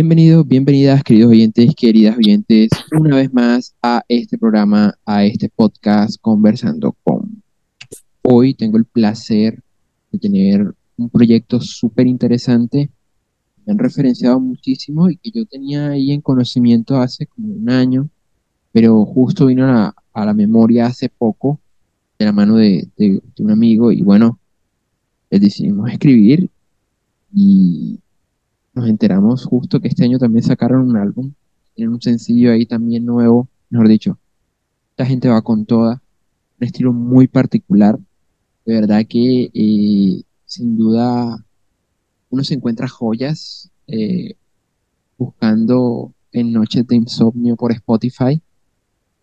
Bienvenidos, bienvenidas, queridos oyentes, queridas oyentes, una vez más a este programa, a este podcast Conversando con. Hoy tengo el placer de tener un proyecto súper interesante. Me han referenciado muchísimo y que yo tenía ahí en conocimiento hace como un año, pero justo vino a, a la memoria hace poco de la mano de, de- de un amigo y bueno, les decidimos escribir y nos enteramos justo que este año también sacaron un álbum, tienen un sencillo ahí también nuevo, mejor dicho, esta gente va con toda, un estilo muy particular, de verdad que eh, sin duda uno se encuentra joyas eh, buscando en Noches de Insomnio por Spotify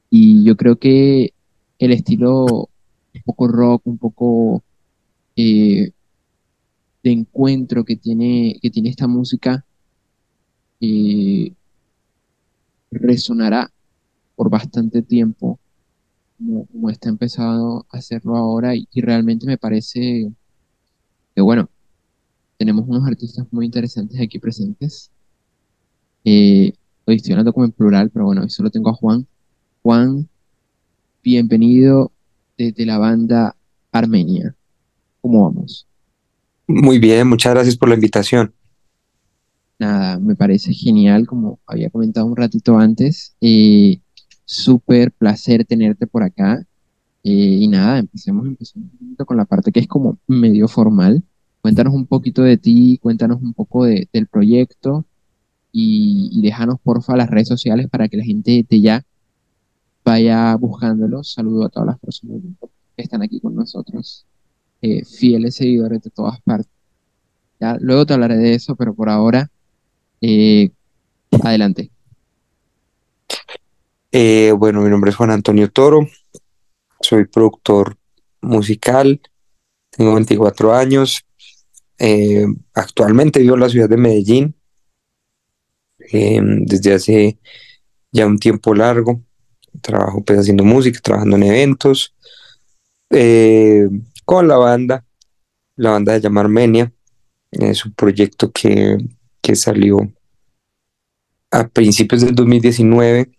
y yo creo que el estilo un poco rock, un poco eh, de encuentro que tiene, que tiene esta música eh, resonará por bastante tiempo, como, está empezando a hacerlo ahora, y, realmente me parece que, bueno, tenemos unos artistas muy interesantes aquí presentes. Eh, hoy estoy hablando como en plural, pero bueno, solo tengo a Juan. Juan, bienvenido desde la banda Armenia. ¿Cómo vamos? Muy bien, muchas gracias por la invitación. Nada, me parece genial, como había comentado un ratito antes. Eh, súper placer tenerte por acá. Y nada, empecemos, empecemos con la parte que es como medio formal. Cuéntanos un poquito de ti, cuéntanos un poco de- del proyecto y, y déjanos porfa las redes sociales para que la gente de ya vaya buscándolos. Saludo a todas las personas que están aquí con nosotros, eh, fieles seguidores de todas partes. Ya, luego te hablaré de eso, pero por ahora, eh, adelante. Eh, bueno, mi nombre es Juan Antonio Toro, soy productor musical, tengo 24 años, actualmente vivo en la ciudad de Medellín eh, desde hace ya un tiempo largo, trabajo pues haciendo música, trabajando en eventos, eh, con la banda, la banda se llama Armenia, es un proyecto que, que salió a principios del 2019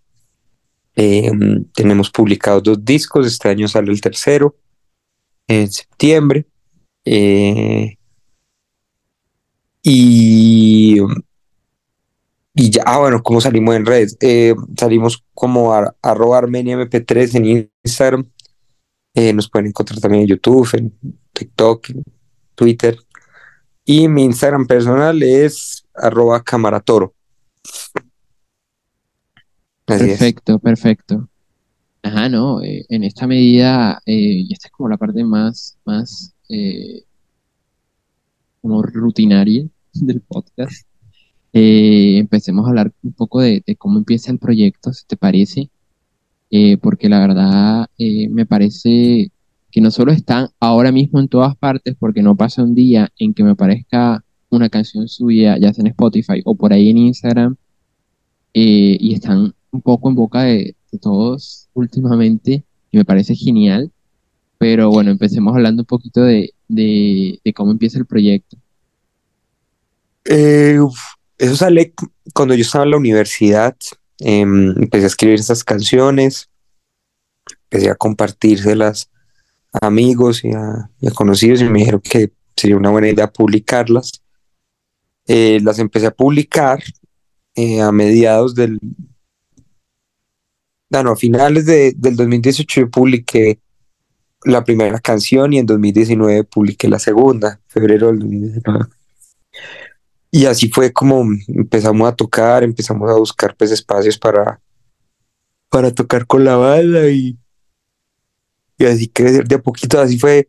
Eh, tenemos publicados dos discos, este año sale el tercero, en septiembre. eh, y, y ya, ah, bueno, ¿cómo salimos en redes? Eh, salimos como a, arroba Armenia MP3 en Instagram. Eh, nos pueden encontrar también en YouTube, en TikTok, en Twitter. Y mi Instagram personal es arroba camaratoro. Perfecto, perfecto. Ajá, no, eh, en esta medida, eh, y esta es como la parte más, más como rutinaria del podcast, empecemos a hablar un poco de, de cómo empieza el proyecto, si te parece, Eh, porque la verdad eh, me parece que no solo están ahora mismo en todas partes, porque no pasa un día en que me aparezca una canción suya, ya sea en Spotify o por ahí en Instagram, eh, y están un poco en boca de, todos últimamente, y me parece genial. Pero bueno, empecemos hablando un poquito de, de, cómo empieza el proyecto. Eso sale cuando yo estaba en la universidad. Em, empecé a escribir esas canciones, empecé a compartírselas a amigos y a, y a conocidos y me dijeron que sería una buena idea publicarlas. Eh, las empecé a publicar eh, a mediados del, ah, no, a finales de- del 2018 yo publiqué la primera canción y en 2019 publiqué la segunda, febrero del 2019. Y así fue como empezamos a tocar, empezamos a buscar pues espacios para, para tocar con la banda y, y así que de a poquito así fue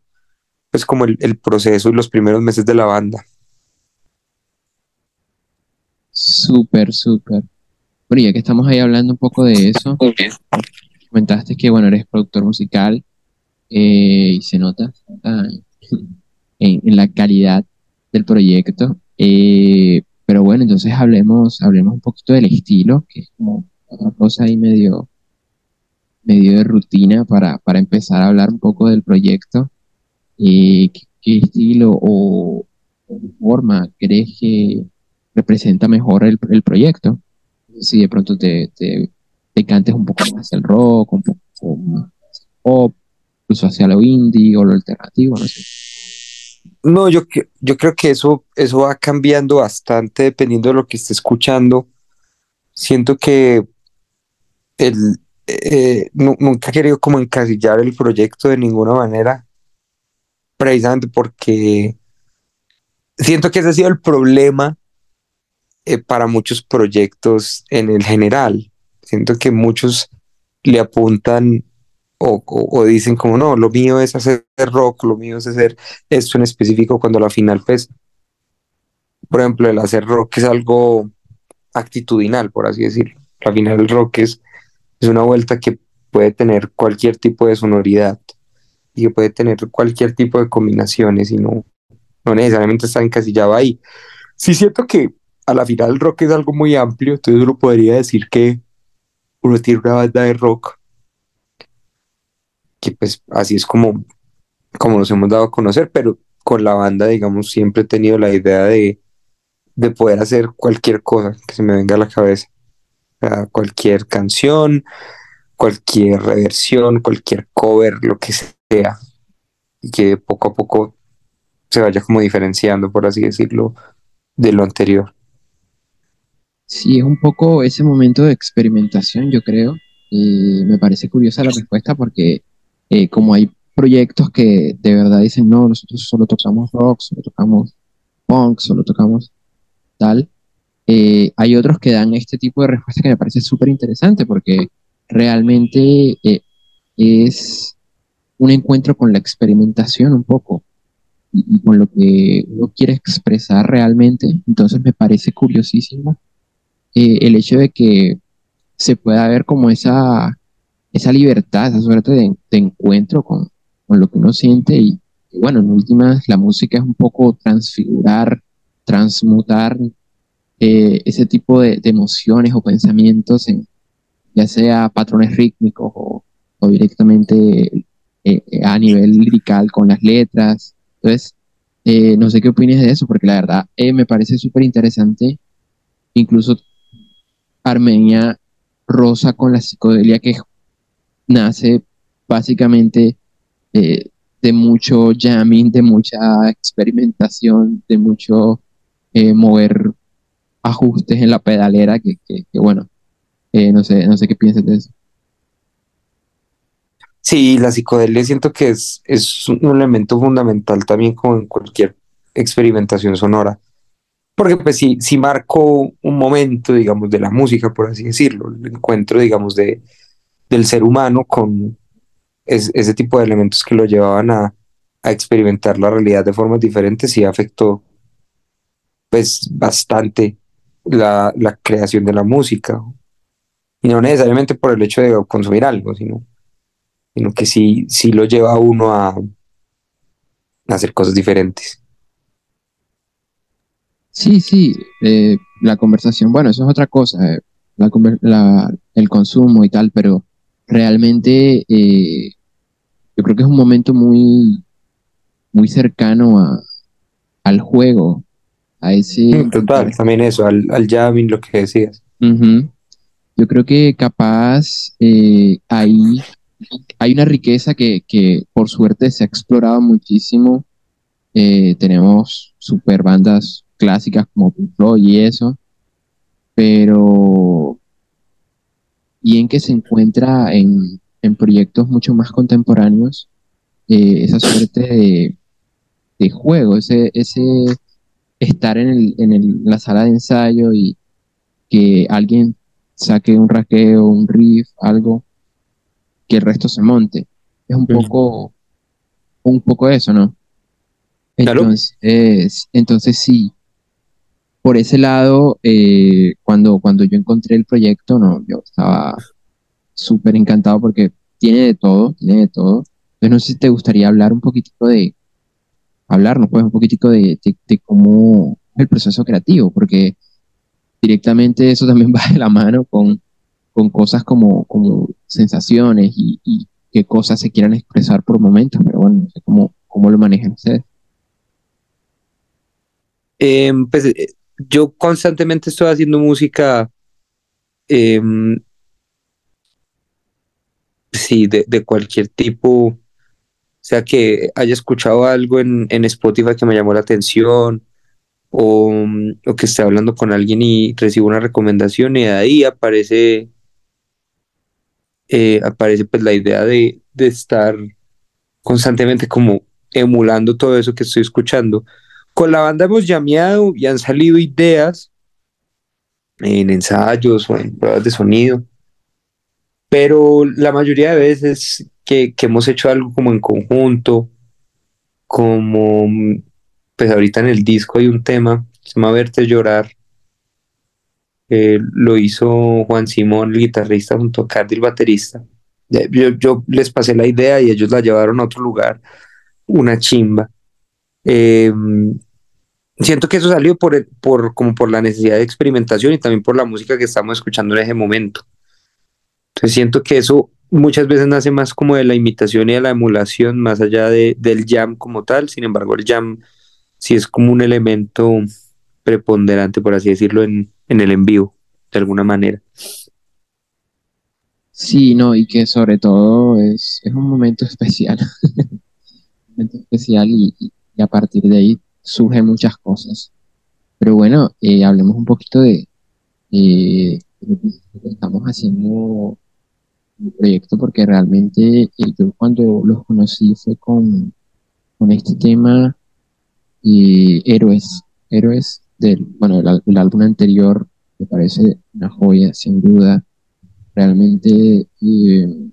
pues como el, proceso y los primeros meses de la banda. Súper, súper. Bueno, ya que estamos ahí hablando un poco de eso, comentaste que, bueno, eres productor musical eh, y se nota ah, en la calidad del proyecto. Eh, pero bueno, entonces hablemos, hablemos un poquito del estilo, que es como otra cosa ahí medio, medio de rutina para, para empezar a hablar un poco del proyecto. Eh, ¿qué, estilo o, forma crees que, representa mejor el, el proyecto. Si de pronto te, te, te, cantes un poco más el rock, un poco más pop, incluso hacia lo indie o lo alternativo, no sé. No, yo, yo creo que eso, eso va cambiando bastante dependiendo de lo que esté escuchando. Siento que el, eh, nunca he querido como encasillar el proyecto de ninguna manera, precisamente porque siento que ese ha sido el problema eh, para muchos proyectos en el general. Siento que muchos le apuntan o, dicen como no, lo mío es hacer rock, lo mío es hacer esto en específico, cuando la final, pues, por ejemplo, el hacer rock es algo actitudinal, por así decirlo. La final el rock es, es una vuelta que puede tener cualquier tipo de sonoridad y que puede tener cualquier tipo de combinaciones y no, no necesariamente está encasillado ahí. Sí siento que a la final el rock es algo muy amplio, entonces uno podría decir que uno tiene una banda de rock que pues así es como, como nos hemos dado a conocer, pero con la banda, digamos, siempre he tenido la idea de, de poder hacer cualquier cosa que se me venga a la cabeza. cualquier canción, cualquier reversión, cualquier cover, lo que sea. Y que poco a poco se vaya como diferenciando, por así decirlo, de lo anterior. Sí, es un poco ese momento de experimentación, yo creo. Y me parece curiosa la respuesta porque eh, como hay proyectos que de verdad dicen, no, nosotros solo tocamos rock, solo tocamos punk, solo tocamos tal, eh, hay otros que dan este tipo de respuesta que me parece súper interesante porque realmente eh, es un encuentro con la experimentación un poco y, con lo que uno quiere expresar realmente. Entonces me parece curiosísimo el hecho de que se pueda ver como esa esa libertad, esa suerte de, encuentro con, lo que uno siente y, bueno, en últimas la música es un poco transfigurar, transmutar eh, ese tipo de, emociones o pensamientos en ya sea patrones rítmicos o, directamente eh, a nivel lirical con las letras. Entonces, eh, no sé qué opinas de eso, porque la verdad me parece súper interesante. Incluso Armenia rosa con la psicodelia que nace básicamente eh, de mucho jamming, de mucha experimentación, de mucho eh, mover ajustes en la pedalera, que, bueno, eh, no, sé, no sé qué piensas de eso. Sí, la psicodelia siento que es, es un elemento fundamental también como en cualquier experimentación sonora. Porque pues sí, sí marcó un momento, digamos, de la música, por así decirlo, el encuentro, digamos, de, del ser humano con ese tipo de elementos que lo llevaban a, experimentar la realidad de formas diferentes y afectó pues bastante la, creación de la música. Y no necesariamente por el hecho de consumir algo, sino, sino que sí, sí lo lleva a uno a, hacer cosas diferentes. Sí, sí, eh, la conversación, bueno, eso es otra cosa, eh, el consumo y tal, pero realmente eh, yo creo que es un momento muy, muy cercano a, al juego, a ese... Mm, total, también eso, al, al jamming, lo que decías. Yo creo que capaz eh, ahí hay una riqueza que, por suerte se ha explorado muchísimo. Eh, tenemos super bandas clásicas como Pink Floyd y eso, pero y en que se encuentra en, proyectos mucho más contemporáneos eh, esa suerte de, juego, ese, ese estar en, el, la sala de ensayo y que alguien saque un raqueo, un riff, algo, que el resto se monte. Es un poco, un poco eso, ¿no? Entonces, entonces sí, por ese lado, eh, cuando, cuando yo encontré el proyecto, no, yo estaba súper encantado porque tiene de todo, tiene de todo. Entonces, no sé si te gustaría hablar un poquitico de, hablarnos pues un poquitico de, de, cómo es el proceso creativo, porque directamente eso también va de la mano con, con cosas como, como sensaciones y, qué cosas se quieran expresar por momentos, pero bueno, no sé cómo, cómo lo manejan ustedes. Em, pues, eh, yo constantemente estoy haciendo música, em, sí, de, de, cualquier tipo, o sea, que haya escuchado algo en, en Spotify que me llamó la atención, o, o, que esté hablando con alguien y recibo una recomendación y ahí aparece, eh, aparece pues la idea de, de estar constantemente como emulando todo eso que estoy escuchando. Con la banda hemos llameado y han salido ideas en ensayos o en pruebas de sonido, pero la mayoría de veces que, hemos hecho algo como en conjunto, como pues ahorita en el disco hay un tema, se llama Verte Llorar, lo hizo Juan Simón, el guitarrista, junto a Cardi, el baterista. Yo, les pasé la idea y ellos la llevaron a otro lugar, una chimba. Eh, siento que eso salió por, por, como por la necesidad de experimentación y también por la música que estamos escuchando en ese momento. Entonces siento que eso muchas veces nace más como de la imitación y de la emulación, más allá de, del jam como tal. Sin embargo, el jam sí es como un elemento preponderante, por así decirlo, en, en el en vivo, de alguna manera. Sí, no, y que sobre todo es, es un momento especial. un momento especial y, a partir de ahí surgen muchas cosas. Pero bueno, eh, hablemos un poquito de, eh, lo que estamos haciendo el proyecto, porque realmente eh, yo cuando los conocí fue con, con este tema eh, Héroes, Héroes del, bueno, el, el álbum anterior me parece una joya, sin duda realmente eh,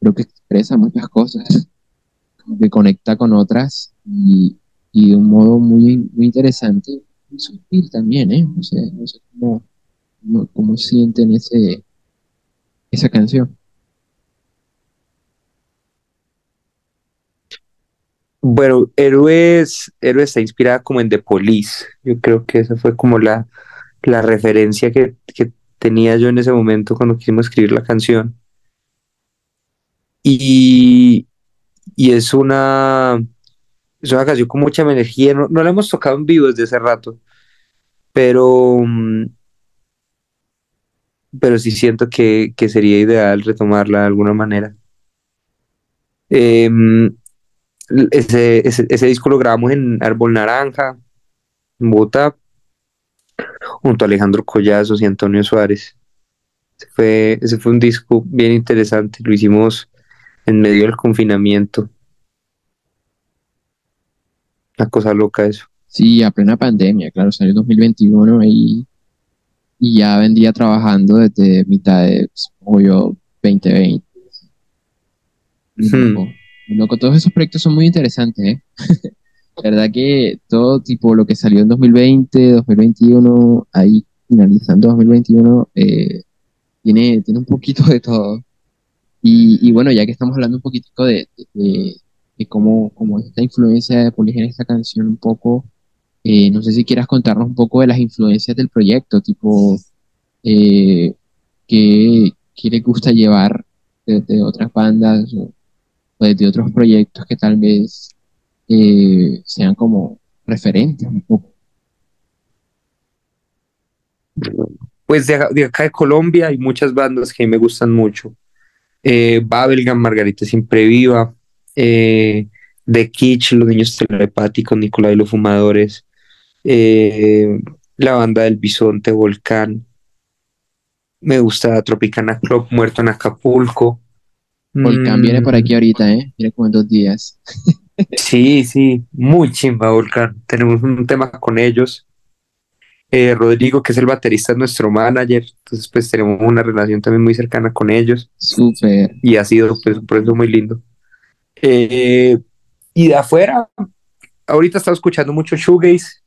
creo que expresa muchas cosas, que conecta con otras y, y de un modo muy, muy interesante y sutil también, ¿eh? No sé, no sé cómo, cómo, cómo sienten ese, esa canción. Bueno, Héroes, Héroes está inspirada como en The Police. Yo creo que esa fue como la, la referencia que, que tenía yo en ese momento cuando quisimos escribir la canción. Y, y es una es una canción con mucha energía. No, no la hemos tocado en vivo desde hace rato, pero, pero sí siento que, que sería ideal retomarla de alguna manera. Eh, ese, ese, disco lo grabamos en Árbol Naranja, en Bogotá, junto a Alejandro Collazos y Antonio Suárez. Fue, ese fue un disco bien interesante, lo hicimos en medio del confinamiento. Una cosa loca eso. Sí, a plena pandemia, claro, salió en 2021 y, y ya vendría trabajando desde mitad de yo 2020. Hmm. Loco, todos esos proyectos son muy interesantes, ¿eh? La verdad que todo tipo lo que salió en 2020, 2021, ahí finalizando 2021, eh, tiene, tiene un poquito de todo. Y, bueno, ya que estamos hablando un poquitico de, cómo, esta influencia de Polig en esta canción un poco, eh, no sé si quieras contarnos un poco de las influencias del proyecto, tipo, eh, ¿qué, ¿qué, le gusta llevar de, otras bandas o, o de otros proyectos que tal vez eh, sean como referentes un poco. Pues de, acá de Colombia hay muchas bandas que me gustan mucho. Eh, Babelgam, Margarita Siempre Viva, eh, The Kitsch, Los Niños Telepáticos, Nicolás y los Fumadores, eh, la banda del Bisonte, Volcán. Me gusta Tropicana Club, Muerto en Acapulco. Volcán mm. viene por aquí ahorita, ¿eh? Viene como en dos días. Sí, sí, muy chimba, Volcán. Tenemos un tema con ellos. Eh, Rodrigo, que es el baterista, es nuestro manager, entonces pues tenemos una relación también muy cercana con ellos. Y ha sido pues un proceso muy lindo. Eh, y de afuera, ahorita estaba escuchando mucho shoegaze,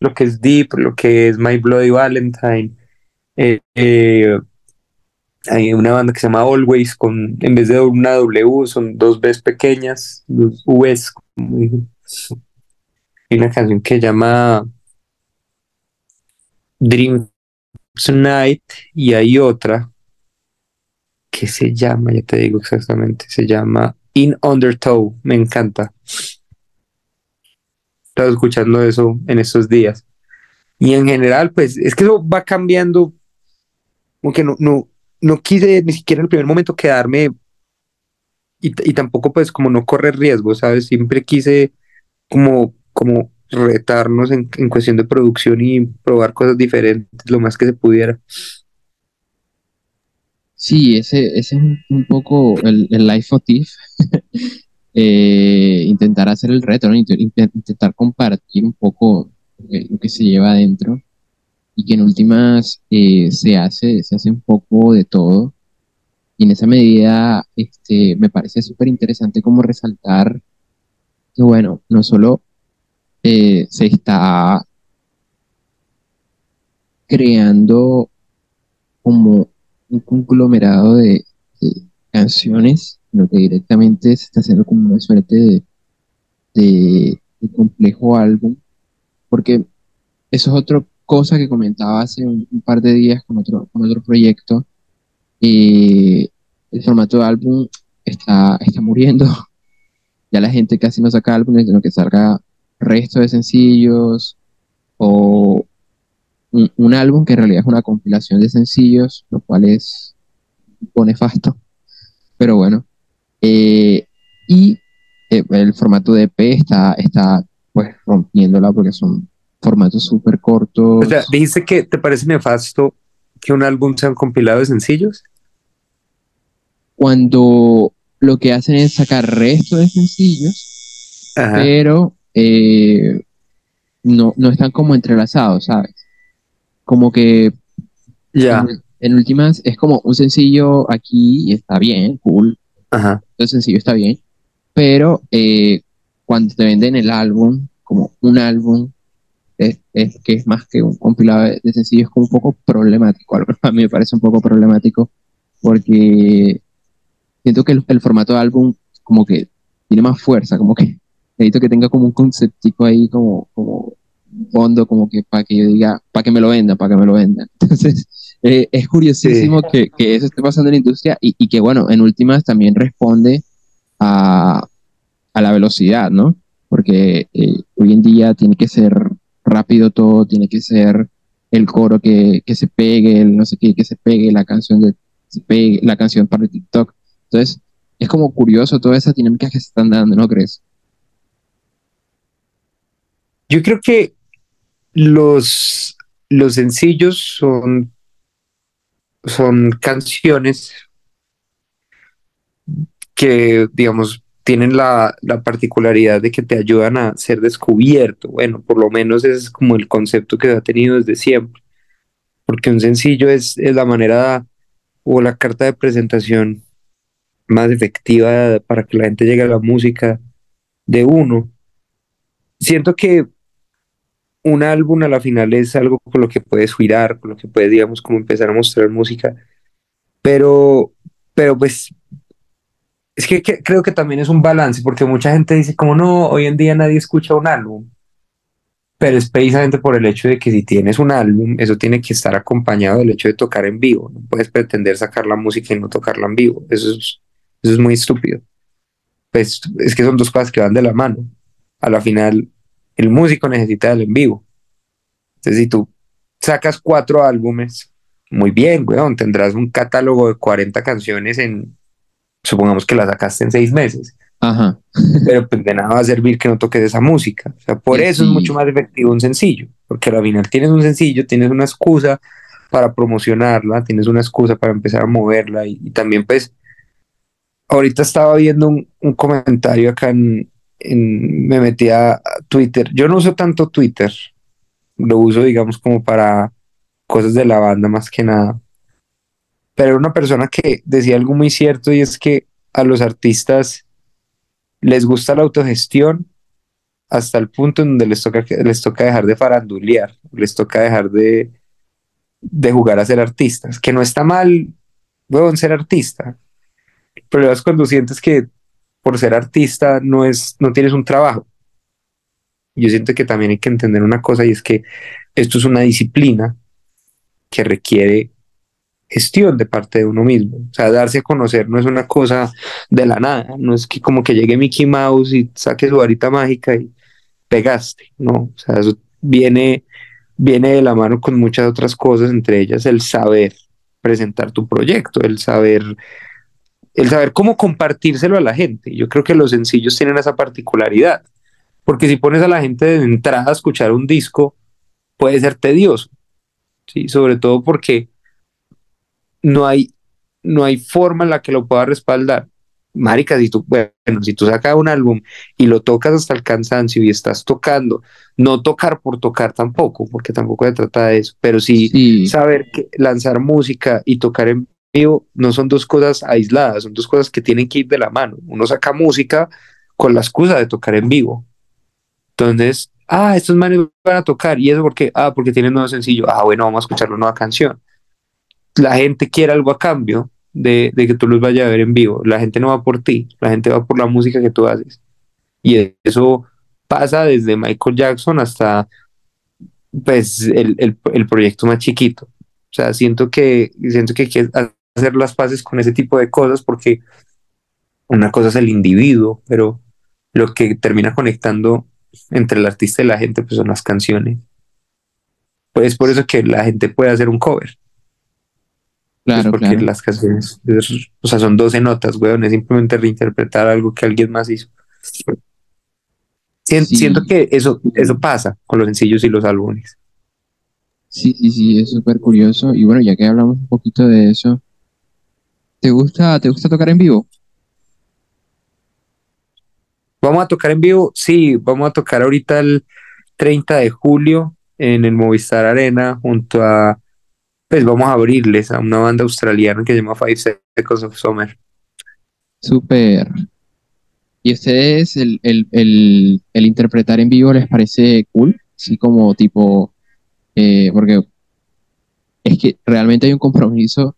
lo que es Deep, lo que es My Bloody Valentine. Eh, eh hay una banda que se llama Always, con, en vez de una W, son dos Bs pequeñas, dos Vs, como. Hay una canción que llama Dream Night y hay otra que se llama, ya te digo exactamente, se llama In Undertow, me encanta. Estaba escuchando eso en estos días. Y en general, pues es que eso va cambiando, aunque no, no, no quise ni siquiera en el primer momento quedarme y, y tampoco pues como no correr riesgo, ¿sabes? Siempre quise como, como retarnos en, en cuestión de producción y probar cosas diferentes lo más que se pudiera. Sí, ese, ese es un, poco el, life of Tiff. Eh, intentar hacer el reto, intentar compartir un poco lo que se lleva adentro y que en últimas eh, se hace, se hace un poco de todo. Y en esa medida, este, me parece súper interesante como resaltar que, bueno, no solo eh, se está creando como un conglomerado de, canciones, sino que directamente se está haciendo como una suerte de, complejo álbum, porque eso es otra cosa que comentaba hace un, par de días con otro, con otro proyecto. eh, el formato de álbum está, está muriendo, ya la gente casi no saca álbumes, sino que salga resto de sencillos o un, un álbum que en realidad es una compilación de sencillos, lo cual es un poco nefasto, pero bueno. Eh, y eh, el formato de EP está, está pues rompiéndola porque son formatos súper cortos. O sea, dijiste que te parece nefasto que un álbum sea un compilado de sencillos. Cuando lo que hacen es sacar resto de sencillos, Ajá. pero eh, no, no están como entrelazados, ¿sabes? Como que Ya. en, en últimas es como un sencillo aquí y está bien, cool, Ajá. el sencillo está bien, pero eh, cuando te venden el álbum, como un álbum, es, es que es más que un compilado de, sencillos, es como un poco problemático, a mí me parece un poco problemático, porque siento que el, el formato de álbum como que tiene más fuerza, como que necesito que tenga como un conceptico ahí, como, como fondo, como que para que yo diga, para que me lo vendan, para que me lo vendan. Entonces, eh, es curiosísimo que, que eso esté pasando en la industria y, y que, bueno, en últimas también responde a, a la velocidad, ¿no? Porque eh, hoy en día tiene que ser rápido todo, tiene que ser el coro que, que se pegue, el no sé qué, que se pegue, la canción de, se pegue, la canción para TikTok. Entonces, es como curioso todas esas dinámicas que se están dando, ¿no crees? Yo creo que los, los sencillos son, son canciones que, digamos, tienen la, la particularidad de que te ayudan a ser descubierto. Bueno, por lo menos es como el concepto que ha tenido desde siempre. Porque un sencillo es, es la manera o la carta de presentación más efectiva para que la gente llegue a la música de uno. Siento que un álbum a la final es algo con lo que puedes girar, con lo que puedes, digamos, como empezar a mostrar música, pero, pero pues es que, creo que también es un balance, porque mucha gente dice como no, hoy en día nadie escucha un álbum, pero es precisamente por el hecho de que si tienes un álbum, eso tiene que estar acompañado del hecho de tocar en vivo, no puedes pretender sacar la música y no tocarla en vivo, eso es, eso es muy estúpido. Pues es que son dos cosas que van de la mano. A la final, el músico necesita el en vivo. Entonces, si tú sacas cuatro álbumes, muy bien, weón, tendrás un catálogo de 40 canciones en, supongamos que la sacaste en seis meses, Ajá. pero pues de nada va a servir que no toques esa música. O sea, por Sí, eso es mucho más efectivo un sencillo, porque al final tienes un sencillo, tienes una excusa para promocionarla, tienes una excusa para empezar a moverla y, y también pues, ahorita estaba viendo un, un comentario acá en, me metí a Twitter, yo no uso tanto Twitter, lo uso digamos como para cosas de la banda más que nada. Pero era una persona que decía algo muy cierto y es que a los artistas les gusta la autogestión hasta el punto en donde les toca, les toca dejar de farandulear, les toca dejar de, de jugar a ser artistas, que no está mal, weón, ser artista. Problema es cuando sientes que por ser artista no, es, no tienes un trabajo. Yo siento que también hay que entender una cosa y es que esto es una disciplina que requiere gestión de parte de uno mismo. O sea, darse a conocer no es una cosa de la nada, no es que como que llegue Mickey Mouse y saque su varita mágica y pegaste, no, o sea, eso viene viene de la mano con muchas otras cosas, entre ellas el saber presentar tu proyecto, el saber, el saber cómo compartírselo a la gente. Yo creo que los sencillos tienen esa particularidad, porque si pones a la gente de entrada a escuchar un disco, puede ser tedioso, ¿sí? sobre todo porque no hay, no hay forma en la que lo pueda respaldar. Marica, si tú, bueno, si tú sacas un álbum y lo tocas hasta el cansancio y estás tocando, no tocar por tocar tampoco, porque tampoco se trata de eso, pero sí, saber que lanzar música y tocar en vivo no son dos cosas aisladas, son dos cosas que tienen que ir de la mano. Uno saca música con la excusa de tocar en vivo. Entonces, ah, estos manes van a tocar, ¿y eso por qué? Ah, porque tienen nuevo sencillo. Ah, bueno, vamos a escuchar una nueva canción. La gente quiere algo a cambio, de, que tú los vayas a ver en vivo. La gente no va por ti, la gente va por la música que tú haces. Y eso pasa desde Michael Jackson hasta pues el, el, proyecto más chiquito. O sea, siento que, siento que hacer las paces con ese tipo de cosas porque una cosa es el individuo, pero lo que termina conectando entre el artista y la gente pues son las canciones. Pues por eso que la gente puede hacer un cover. Pues claro, porque las canciones, o sea, son 12 notas, weón, es simplemente reinterpretar algo que alguien más hizo. Siento, que eso, eso pasa con los sencillos y los álbumes. Sí, sí, sí, es súper curioso. Y bueno, ya que hablamos un poquito de eso, ¿te gusta, ¿te gusta tocar en vivo? Vamos a tocar en vivo, sí, vamos a tocar ahorita el 30 de julio en el Movistar Arena junto a pues vamos a abrirles a una banda australiana que se llama Five Seconds of Summer. Súper. ¿Y ustedes el, interpretar en vivo les parece cool? Así como tipo, eh, porque es que realmente hay un compromiso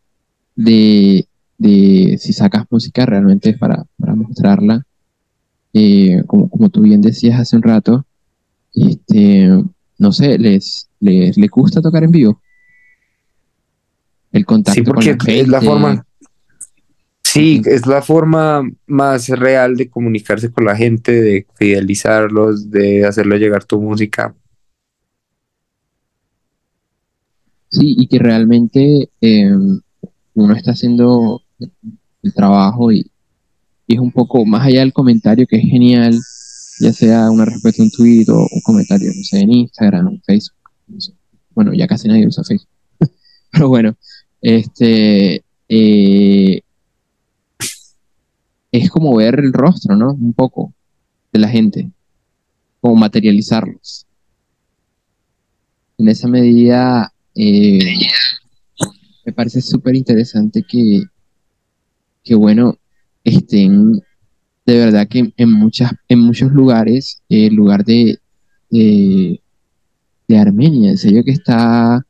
de, si sacas música realmente para, para mostrarla. Eh, como, como tú bien decías hace un rato, este, no sé, les, les, les gusta tocar en vivo el contacto sí, porque es la forma. Sí, es la forma más real de comunicarse con la gente, de fidelizarlos, de hacerle llegar tu música. Sí, y que realmente em, uno está haciendo el trabajo y, es un poco más allá del comentario que es genial, ya sea una respuesta a un tweet o un comentario, no sé, en Instagram, en Facebook. Bueno, ya casi nadie usa Facebook. Pero bueno, este, eh, es como ver el rostro, ¿no? Un poco de la gente, como materializarlos. En esa medida, eh, me parece súper interesante que, que, bueno, estén de verdad que en, muchas, en muchos lugares, el lugar de, de, Armenia, en serio que está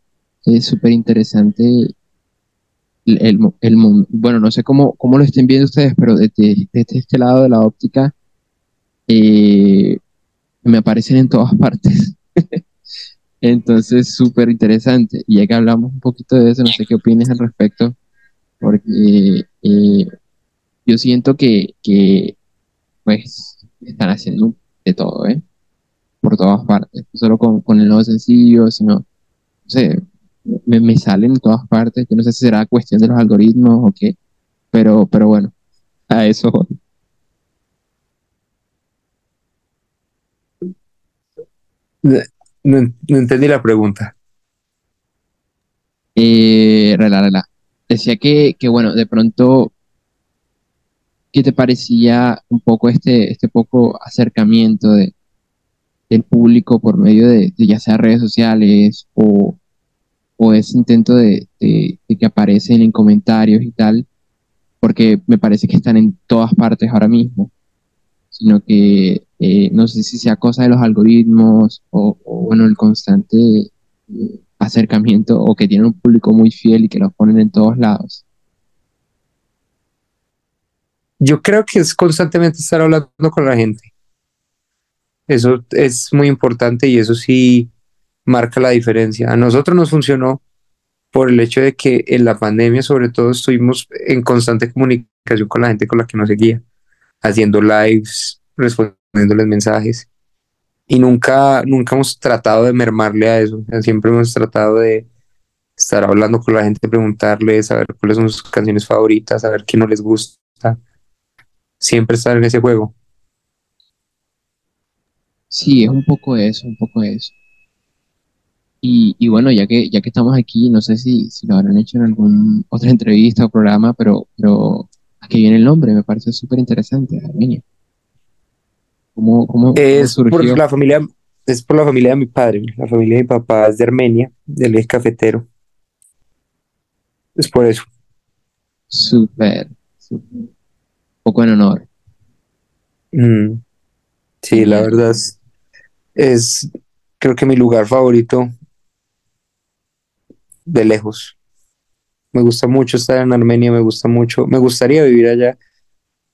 súper interesante el, el, bueno, no sé cómo, cómo lo estén viendo ustedes, pero desde, este lado de la óptica eh, me aparecen en todas partes. Entonces, súper interesante. Y ya que hablamos un poquito de eso, no sé qué opinas al respecto, porque eh, yo siento que, que, pues, están haciendo de todo, ¿eh? Por todas partes. No solo con, con el nuevo sencillo, sino, no sé, me, me, salen en todas partes. Yo no sé si será cuestión de los algoritmos o qué, pero, pero bueno, a eso. No, entendí la pregunta. Eh, Decía que, que, bueno, de pronto, ¿qué te parecía un poco este, este poco acercamiento de, del público por medio de ya sea redes sociales o, o ese intento de, que aparecen en comentarios y tal, porque me parece que están en todas partes ahora mismo, sino que eh, no sé si sea cosa de los algoritmos o, bueno, el constante eh, acercamiento o que tienen un público muy fiel y que los ponen en todos lados. Yo creo que es constantemente estar hablando con la gente. Eso es muy importante y eso sí, marca la diferencia. A nosotros nos funcionó por el hecho de que en la pandemia sobre todo estuvimos en constante comunicación con la gente con la que nos seguía, haciendo lives, respondiéndoles mensajes. Y nunca, nunca hemos tratado de mermarle a eso. siempre hemos tratado de estar hablando con la gente, preguntarles, saber cuáles son sus canciones favoritas, saber qué no les gusta. Siempre estar en ese juego. Sí, es un poco eso, un poco eso. Y, y, bueno, ya que, ya que estamos aquí, no sé si, si lo habrán hecho en alguna otra entrevista o programa, pero, pero aquí viene el nombre, me parece súper interesante, Armenia. ¿Cómo, cómo, es Por la familia, es por la familia de mi padre, la familia de mi papá es de Armenia, del ex cafetero. Es por eso. Súper, súper. Poco en honor. Mm. Sí, la verdad es, es, creo que mi lugar favorito de lejos. Me gusta mucho estar en Armenia, me gusta mucho, me gustaría vivir allá,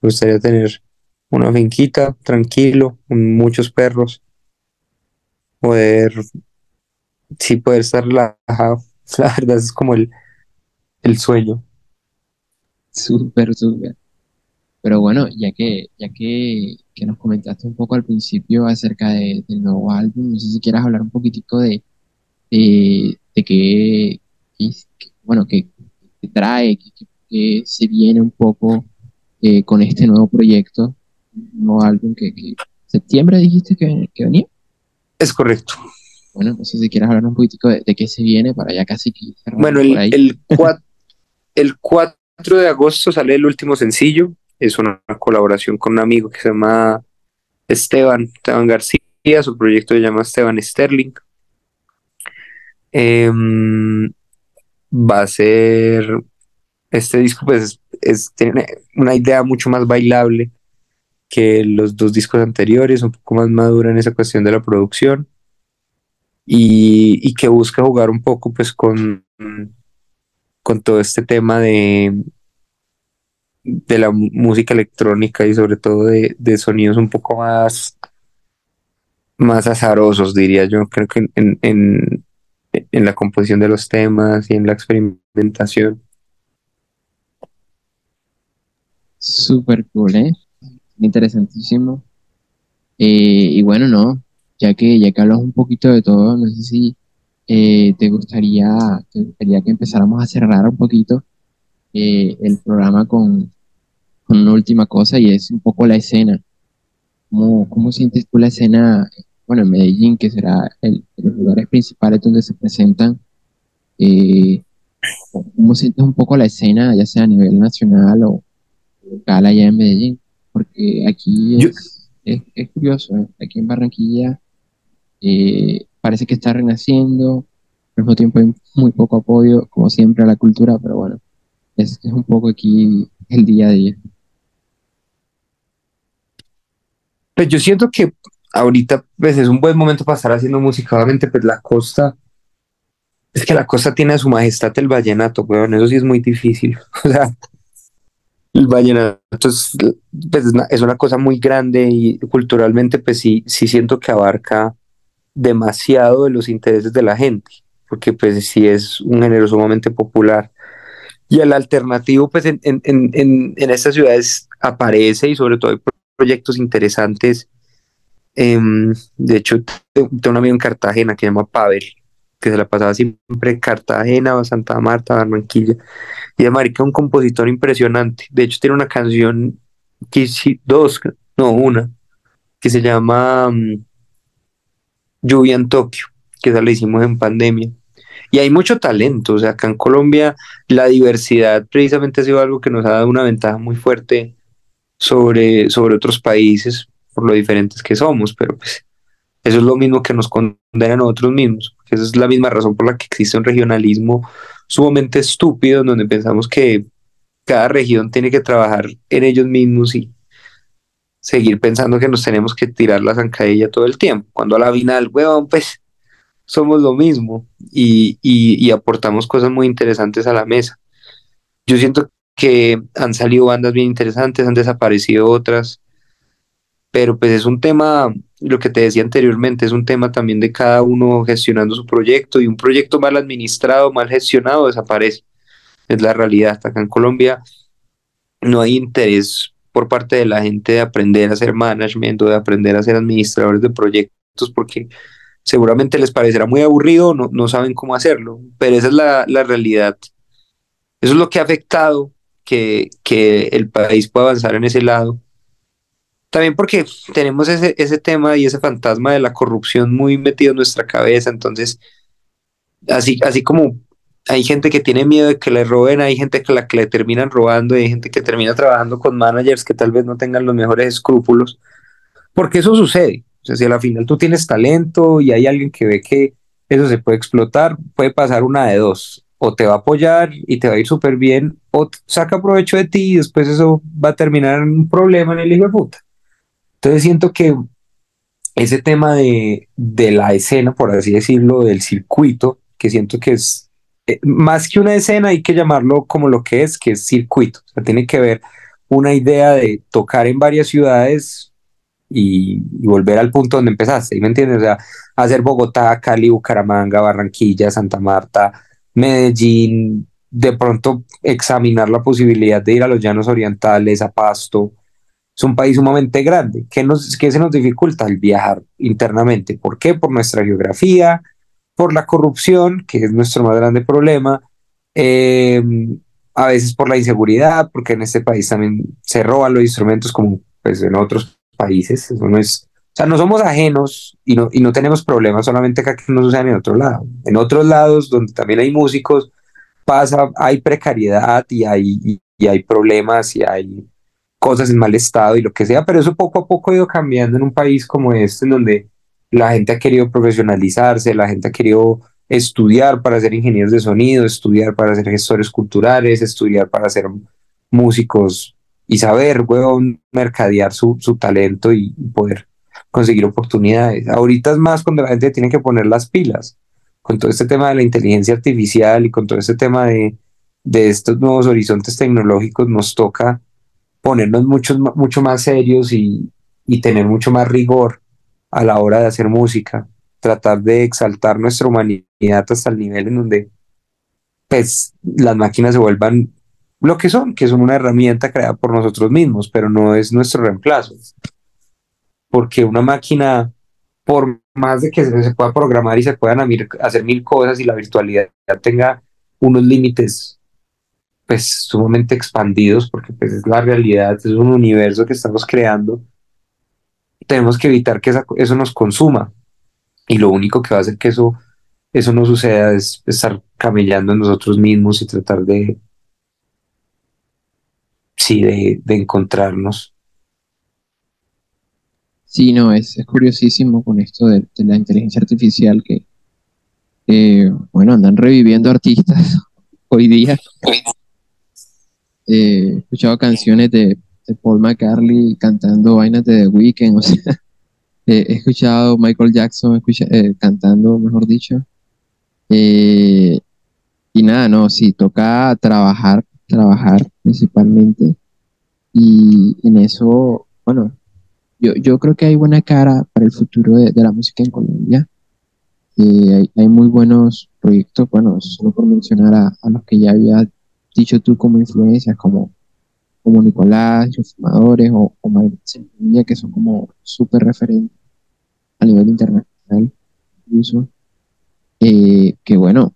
me gustaría tener una finquita tranquilo, con muchos perros, poder, sí, poder estar relajado. La verdad es como el, el sueño. Súper, súper. Pero bueno, ya que, ya que, nos comentaste un poco al principio acerca del nuevo álbum, no sé si quieras hablar un poquitico de, de, de qué, bueno, qué, trae, qué, se viene un poco eh, con este nuevo proyecto, nuevo álbum que, septiembre dijiste que, venía. Es correcto. Bueno, no sé si quieres hablar un poquitico de, qué se viene para ya casi que Bueno, el, el, el 4 de agosto sale el último sencillo, es una colaboración con un amigo que se llama Esteban, Esteban García, su proyecto se llama Esteban Sterling. Em, va a ser, este disco pues es, tiene una idea mucho más bailable que los dos discos anteriores, un poco más madura en esa cuestión de la producción y, y que busca jugar un poco pues con con todo este tema de, de la música electrónica y sobre todo de, sonidos un poco más, más azarosos, diría yo. Creo que en, en, la composición de los temas y en la experimentación. Súper cool, ¿eh? Interesantísimo. Eh, y bueno, no, ya que, ya que hablas un poquito de todo, no sé si eh, te, gustaría, te gustaría que empezáramos a cerrar un poquito eh, el programa con, una última cosa y es un poco la escena. ¿Cómo, cómo sientes tú la escena, bueno, en Medellín, que será el, los lugares principales donde se presentan? ¿Cómo sientes un poco la escena, ya sea a nivel nacional o local allá en Medellín? Porque aquí es, es, es curioso, aquí en Barranquilla eh, parece que está renaciendo, al mismo tiempo hay muy poco apoyo, como siempre, a la cultura, pero bueno, es, un poco aquí el día a día. Pues yo siento que ahorita pues, es un buen momento para estar haciendo música, obviamente pues la costa, es que la costa tiene a su majestad el vallenato, weón, eso sí es muy difícil, o sea, el vallenato es, pues, es una cosa muy grande y culturalmente pues sí, sí siento que abarca demasiado de los intereses de la gente, porque pues sí es un género sumamente popular. Y el alternativo, pues en, en, en, en estas ciudades aparece y sobre todo hay proyectos interesantes. Em, de hecho, tengo un amigo en Cartagena que se llama Pavel, que se la pasaba siempre en Cartagena, Santa Marta, Barranquilla. Y de marica un compositor impresionante. De hecho, tiene una canción, que, dos, no, una, que se llama mm, Lluvia en Tokio, que esa la hicimos en pandemia. Y hay mucho talento, o sea, acá en Colombia la diversidad precisamente ha sido algo que nos ha dado una ventaja muy fuerte sobre, sobre otros países por lo diferentes que somos, pero pues eso es lo mismo que nos condena a nosotros mismos, esa es la misma razón por la que existe un regionalismo sumamente estúpido en donde pensamos que cada región tiene que trabajar en ellos mismos y seguir pensando que nos tenemos que tirar la zancadilla todo el tiempo, cuando a la final, weón, pues somos lo mismo y, y, aportamos cosas muy interesantes a la mesa. Yo siento que han salido bandas bien interesantes, han desaparecido otras, pero pues es un tema, lo que te decía anteriormente, es un tema también de cada uno gestionando su proyecto y un proyecto mal administrado, mal gestionado, desaparece. Es la realidad. Acá en Colombia no hay interés por parte de la gente de aprender a hacer management o de aprender a ser administradores de proyectos porque seguramente les parecerá muy aburrido, no, no saben cómo hacerlo, pero esa es la, la realidad. Eso es lo que ha afectado que, que el país pueda avanzar en ese lado. También porque tenemos ese, ese tema y ese fantasma de la corrupción muy metido en nuestra cabeza, entonces, así, así como hay gente que tiene miedo de que le roben, hay gente que la que le terminan robando, hay gente que termina trabajando con managers que tal vez no tengan los mejores escrúpulos, porque eso sucede. O sea, si a la final tú tienes talento y hay alguien que ve que eso se puede explotar, puede pasar una de dos. O te va a apoyar y te va a ir súper bien, o saca provecho de ti y después eso va a terminar en un problema en el hijo de puta. Entonces siento que ese tema de, de la escena, por así decirlo, del circuito, que siento que es eh, más que una escena, hay que llamarlo como lo que es, que es circuito. O sea, tiene que ver una idea de tocar en varias ciudades y, volver al punto donde empezaste, ¿me entiendes? O sea, hacer Bogotá, Cali, Bucaramanga, Barranquilla, Santa Marta, Medellín, de pronto examinar la posibilidad de ir a los llanos orientales, a Pasto. Es un país sumamente grande. ¿Qué, nos, qué se nos dificulta? El viajar internamente. ¿Por qué? Por nuestra geografía, por la corrupción, que es nuestro más grande problema, eh, a veces por la inseguridad, porque en este país también se roban los instrumentos como pues, en otros países. Eso no es, o sea, no somos ajenos y no, y no tenemos problemas solamente acá que no sucedan en otro lado. En otros lados donde también hay músicos, pasa, hay precariedad y hay, y hay problemas y hay cosas en mal estado y lo que sea, pero eso poco a poco ha ido cambiando en un país como este, en donde la gente ha querido profesionalizarse, la gente ha querido estudiar para ser ingenieros de sonido, estudiar para ser gestores culturales, estudiar para ser músicos y saber, huevón, mercadear su, su talento y, poder conseguir oportunidades. Ahorita es más cuando la gente tiene que poner las pilas con todo este tema de la inteligencia artificial y con todo este tema de, de estos nuevos horizontes tecnológicos, nos toca ponernos mucho, mucho más serios y, y tener mucho más rigor a la hora de hacer música, tratar de exaltar nuestra humanidad hasta el nivel en donde pues las máquinas se vuelvan lo que son, que son una herramienta creada por nosotros mismos, pero no es nuestro reemplazo. Porque una máquina, por más de que se, pueda programar y se puedan hacer mil cosas y la virtualidad tenga unos límites pues sumamente expandidos, porque pues es la realidad, es un universo que estamos creando, tenemos que evitar que eso nos consuma. Y lo único que va a hacer que eso, eso no suceda es estar camellando en nosotros mismos y tratar de, sí, de, encontrarnos. Sí, no, es, es curiosísimo con esto de, la inteligencia artificial que, bueno, andan reviviendo artistas hoy día. Eh, he escuchado canciones de de Paul McCartney cantando vainas de The Weeknd, o sea, he escuchado Michael Jackson eh, cantando, mejor dicho. Eh, y nada, no, sí, toca trabajar, trabajar principalmente. Y en eso, bueno, yo, yo creo que hay buena cara para el futuro de, la música en Colombia. Eh, hay, hay, muy buenos proyectos, bueno, solo por mencionar a, a los que ya había dicho tú como influencias, como como Nicolás, los fumadores o, o que son como súper referentes a nivel internacional, incluso, eh, que bueno,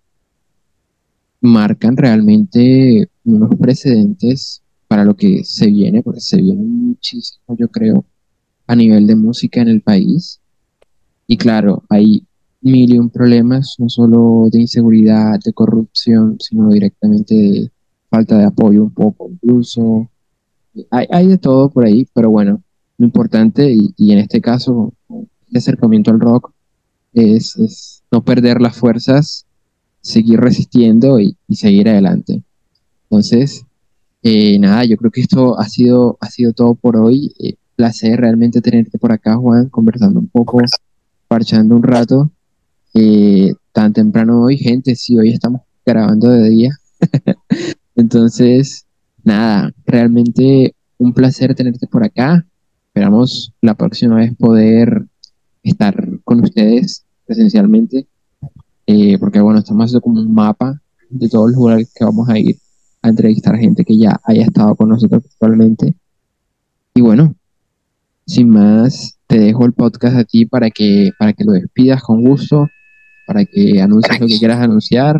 marcan realmente unos precedentes para lo que se viene, porque se viene muchísimo, yo creo, a nivel de música en el país. Y claro, hay mil y un problemas, no solo de inseguridad, de corrupción, sino directamente de falta de apoyo un poco, incluso hay, de todo por ahí, pero bueno, lo importante, y, en este caso, el acercamiento al rock, es, no perder las fuerzas, seguir resistiendo y, seguir adelante. Entonces, eh, nada, yo creo que esto ha sido, ha sido todo por hoy. Eh, placer realmente tenerte por acá, Juan, conversando un poco, parchando un rato. Eh, tan temprano hoy, gente, sí, hoy estamos grabando de día. Entonces, nada, realmente un placer tenerte por acá. Esperamos la próxima vez poder estar con ustedes presencialmente, eh, porque bueno, estamos haciendo como un mapa de todos los lugares que vamos a ir a entrevistar gente que ya haya estado con nosotros actualmente. Y bueno, sin más, te dejo el podcast a ti para que, para que lo despidas con gusto, para que anuncies lo que quieras anunciar,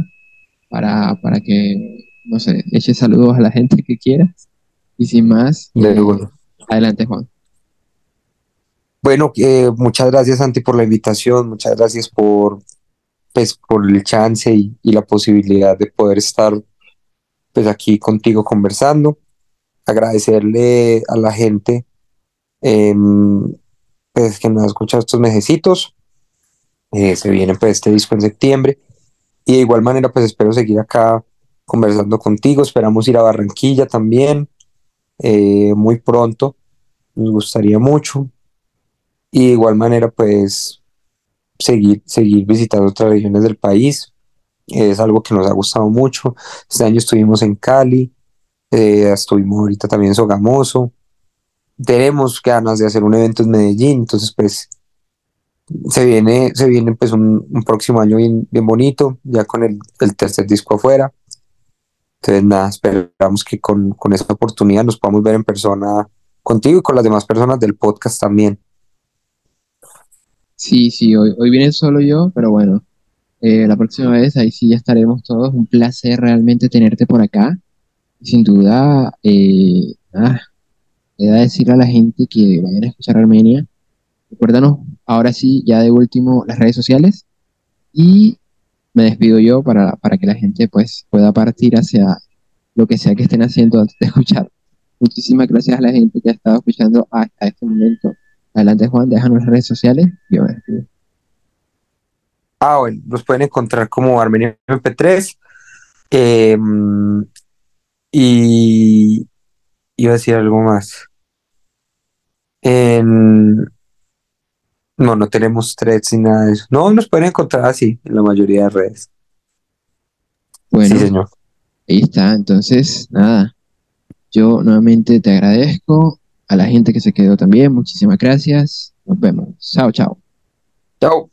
para, para que, no sé, eches saludos a la gente que quieras. Y sin más, eh, bueno. adelante Juan. Bueno, eh, muchas gracias Santi por la invitación, muchas gracias por, pues, por el chance y, y la posibilidad de poder estar pues, aquí contigo conversando. Agradecerle a la gente em, pues, que nos ha escuchado estos mesecitos. Eh, se viene pues este disco en septiembre y de igual manera pues espero seguir acá conversando contigo. Esperamos ir a Barranquilla también eh, muy pronto. Nos gustaría mucho. Y de igual manera, pues, seguir, seguir visitando otras regiones del país. Es algo que nos ha gustado mucho. Este año estuvimos en Cali, eh, estuvimos ahorita también en Sogamoso. Tenemos ganas de hacer un evento en Medellín, entonces pues se viene, se viene pues un, próximo año bien, bien bonito, ya con el, el tercer disco afuera. Entonces nada, esperamos que con, con esa oportunidad nos podamos ver en persona contigo y con las demás personas del podcast también. Sí, sí, hoy, hoy viene solo yo, pero bueno, eh, la próxima vez ahí sí ya estaremos todos. Un placer realmente tenerte por acá. Sin duda, eh, nada, queda decirle a la gente que vayan a escuchar Armenia. Recuérdanos, ahora sí, ya de último, las redes sociales. Y me despido yo para, para que la gente pues pueda partir hacia lo que sea que estén haciendo antes de escuchar. Muchísimas gracias a la gente que ha estado escuchando hasta este momento. Adelante, Juan, déjanos las redes sociales. Yo me despido. Ah, bueno, los pueden encontrar como Armenia MP3. eh, y iba a decir algo más. En, no, no tenemos threads ni nada de eso. No, nos pueden encontrar así en la mayoría de redes. Bueno, Sí, señor. ahí está. Entonces, nada, yo nuevamente te agradezco. A la gente que se quedó también, muchísimas gracias. Nos vemos. Chao, chao. Chao.